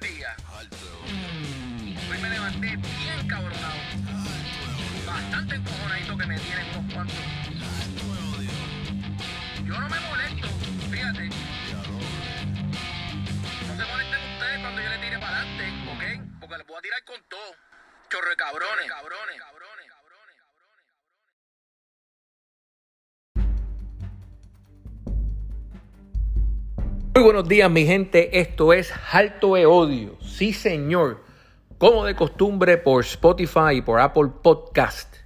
días. Hoy me levanté bien cabronado. Bastante encojonadito que me tienen unos cuantos. Yo no me molesto, fíjate. No se molesten ustedes cuando yo le tire para adelante, ¿ok? Porque les voy a tirar con todo. Cabrones, cabrones, cabrones, Muy buenos días, mi gente. Esto es Alto de Odio. Sí, señor. Como de costumbre por Spotify y por Apple Podcast.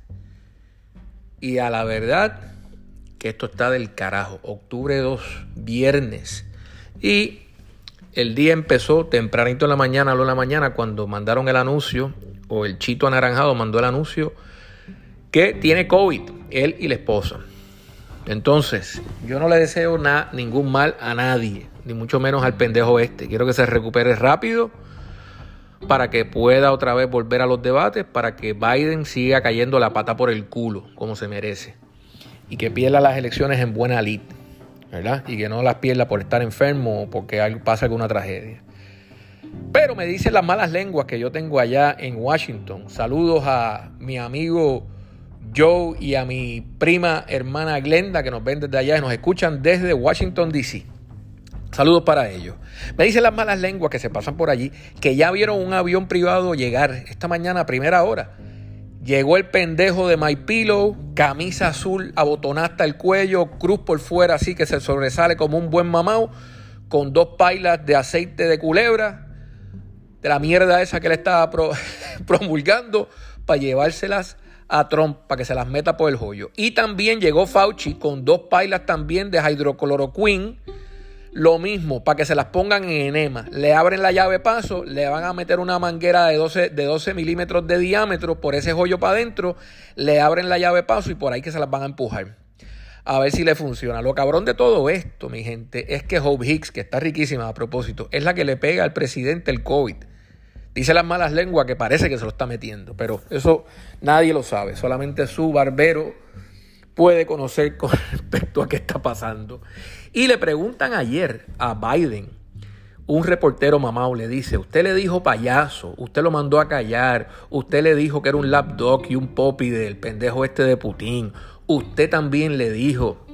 Y a la verdad que esto está del carajo. Octubre 2, viernes. Y el día empezó tempranito en la mañana, a la mañana, cuando mandaron el anuncio, o el chito anaranjado mandó el anuncio, que tiene COVID, él y la esposa. Entonces, yo no le deseo ningún mal a nadie, ni mucho menos al pendejo este. Quiero que se recupere rápido para que pueda otra vez volver a los debates, para que Biden siga cayendo la pata por el culo, como se merece, y que pierda las elecciones en buena lid, ¿verdad? Y que no las pierda por estar enfermo o porque pasa alguna tragedia. Pero me dicen las malas lenguas que yo tengo allá en Washington. Saludos a mi amigo Joe y a mi prima hermana Glenda que nos ven desde allá y nos escuchan desde Washington, D.C. Saludos para ellos. Me dicen las malas lenguas que se pasan por allí que ya vieron un avión privado llegar esta mañana a primera hora. Llegó el pendejo de My Pillow, camisa azul abotonada hasta el cuello, cruz por fuera así que se sobresale como un buen mamao, con dos pailas de aceite de culebra, de la mierda esa que le estaba pro- promulgando, para llevárselas a Trump, para que se las meta por el joyo. Y también llegó Fauci con dos pailas también de hidrocloroquine, lo mismo, para que se las pongan en enema. Le abren la llave paso, le van a meter una manguera de 12, de 12 milímetros de diámetro por ese joyo para adentro, le abren la llave paso y por ahí que se las van a empujar. A ver si le funciona. Lo cabrón de todo esto, mi gente, es que Hope Hicks, que está riquísima a propósito, es la que le pega al presidente el COVID. Dice las malas lenguas que parece que se lo está metiendo, pero eso nadie lo sabe. Solamente su barbero puede conocer con respecto a qué está pasando. Y le preguntan ayer a Biden, un reportero mamado le dice, usted le dijo payaso, usted lo mandó a callar, usted le dijo que era un lapdog y un popi del pendejo este de Putin, usted también le dijo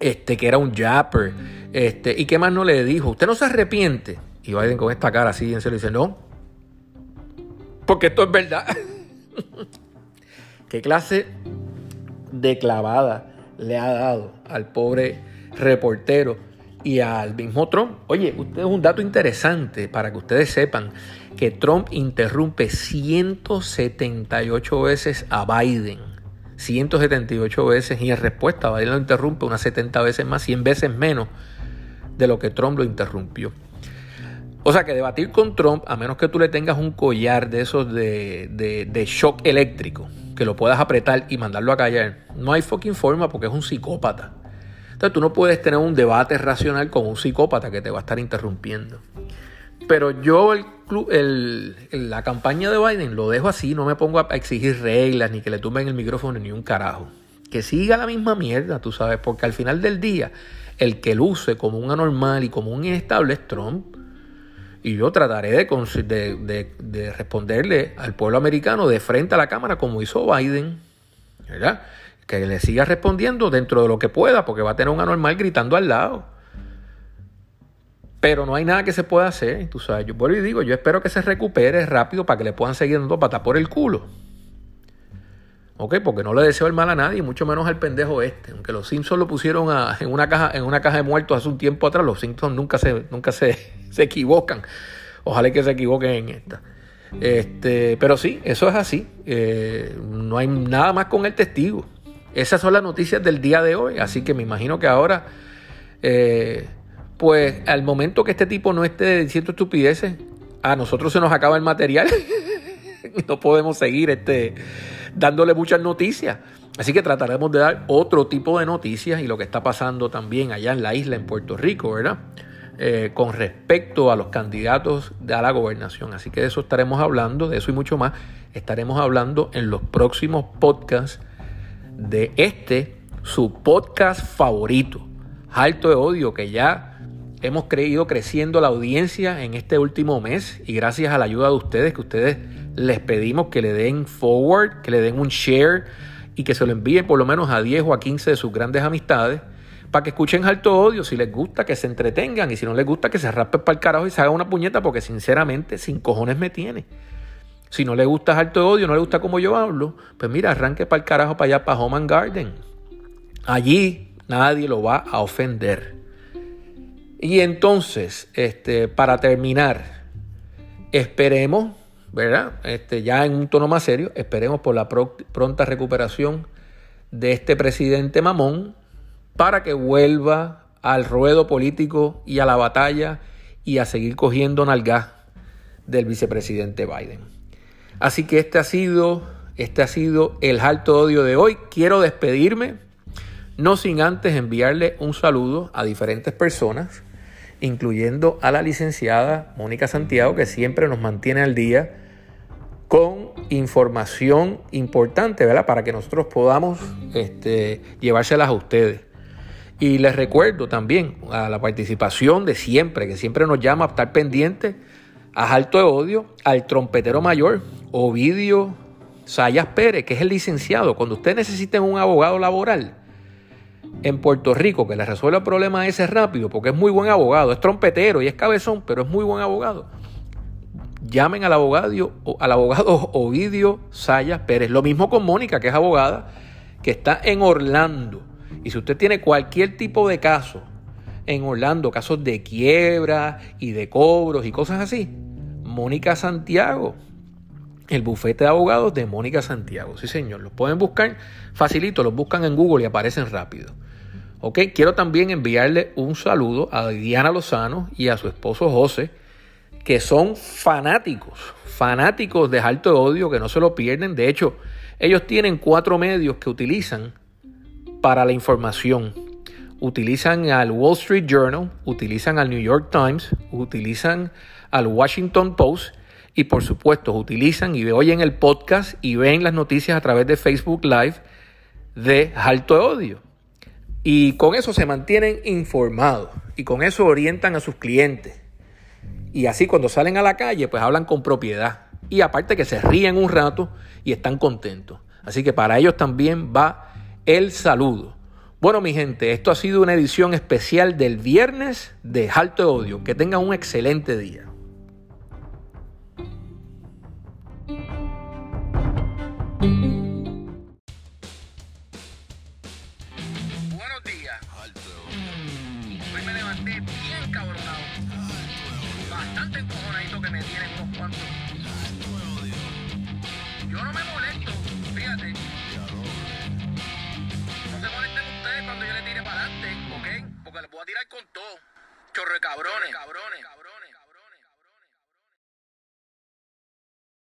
este, que era un japper, este, y qué más no le dijo, usted no se arrepiente. Y Biden con esta cara así en serio dice, no, porque esto es verdad. ¿Qué clase de clavada le ha dado al pobre reportero y al mismo Trump? Oye, usted es un dato interesante para que ustedes sepan que Trump interrumpe 178 veces a Biden. 178 veces y en respuesta Biden lo interrumpe unas 70 veces más, 100 veces menos de lo que Trump lo interrumpió. O sea que debatir con Trump, a menos que tú le tengas un collar de esos de, de, de shock eléctrico, que lo puedas apretar y mandarlo a callar, no hay fucking forma porque es un psicópata. Entonces tú no puedes tener un debate racional con un psicópata que te va a estar interrumpiendo. Pero yo el, el- la campaña de Biden lo dejo así, no me pongo a exigir reglas, ni que le tumben el micrófono, ni un carajo. Que siga la misma mierda, tú sabes, porque al final del día, el que luce como un anormal y como un inestable es Trump. Y yo trataré de, de- de- de responderle al pueblo americano de frente a la Cámara como hizo Biden, ¿verdad? Que le siga respondiendo dentro de lo que pueda, porque va a tener un anormal gritando al lado. Pero no hay nada que se pueda hacer, tú sabes. Yo vuelvo y digo, yo espero que se recupere rápido para que le puedan seguir dando patas por el culo. ¿Ok? Porque no le deseo el mal a nadie, mucho menos al pendejo este. Aunque los Simpsons lo pusieron en, una caja, en una caja de muertos hace un tiempo atrás, los Simpsons nunca se, nunca se, se equivocan. Ojalá que se equivoquen en esta. Este, pero sí, eso es así. Eh, no hay nada más con el testigo. Esas son las noticias del día de hoy. Así que me imagino que ahora, eh, pues al momento que este tipo no esté diciendo estupideces, a nosotros se nos acaba el material. no podemos seguir este, dándole muchas noticias. Así que trataremos de dar otro tipo de noticias y lo que está pasando también allá en la isla, en Puerto Rico, ¿verdad? Eh, con respecto a los candidatos a la gobernación. Así que de eso estaremos hablando, de eso y mucho más, estaremos hablando en los próximos podcasts de este, su podcast favorito, Alto de Odio, que ya hemos creído creciendo la audiencia en este último mes y gracias a la ayuda de ustedes, que ustedes les pedimos que le den forward, que le den un share y que se lo envíen por lo menos a 10 o a 15 de sus grandes amistades para que escuchen alto odio, si les gusta que se entretengan y si no les gusta que se raspen para el carajo y se haga una puñeta porque sinceramente sin cojones me tiene. Si no le gusta alto odio, no le gusta como yo hablo, pues mira, arranque para el carajo para allá, para Home and Garden. Allí nadie lo va a ofender. Y entonces, este, para terminar, esperemos, ¿verdad? Este, ya en un tono más serio, esperemos por la pronta recuperación de este presidente mamón para que vuelva al ruedo político y a la batalla y a seguir cogiendo nalgas del vicepresidente Biden. Así que este ha sido, este ha sido el alto odio de hoy. Quiero despedirme, no sin antes enviarle un saludo a diferentes personas, incluyendo a la licenciada Mónica Santiago, que siempre nos mantiene al día con información importante, ¿verdad? Para que nosotros podamos este, llevárselas a ustedes. Y les recuerdo también a la participación de siempre, que siempre nos llama a estar pendiente a Alto de Odio, al trompetero mayor, Ovidio Sayas Pérez, que es el licenciado. Cuando ustedes necesiten un abogado laboral en Puerto Rico que les resuelva el problema ese rápido, porque es muy buen abogado, es trompetero y es cabezón, pero es muy buen abogado. Llamen al abogado, al abogado Ovidio Sayas Pérez. Lo mismo con Mónica, que es abogada, que está en Orlando y si usted tiene cualquier tipo de caso en Orlando, casos de quiebra y de cobros y cosas así, Mónica Santiago, el bufete de abogados de Mónica Santiago. Sí, señor, los pueden buscar facilito, los buscan en Google y aparecen rápido. Ok, quiero también enviarle un saludo a Diana Lozano y a su esposo José, que son fanáticos, fanáticos de Alto de Odio, que no se lo pierden. De hecho, ellos tienen cuatro medios que utilizan para la información. Utilizan al Wall Street Journal, utilizan al New York Times, utilizan al Washington Post y por supuesto utilizan y oyen el podcast y ven las noticias a través de Facebook Live de Alto de Odio. Y con eso se mantienen informados y con eso orientan a sus clientes. Y así cuando salen a la calle pues hablan con propiedad. Y aparte que se ríen un rato y están contentos. Así que para ellos también va el saludo. Bueno, mi gente, esto ha sido una edición especial del viernes de Alto Odio. Que tengan un excelente día. Voy a tirar con todo. Chorre cabrones, cabrones, cabrones.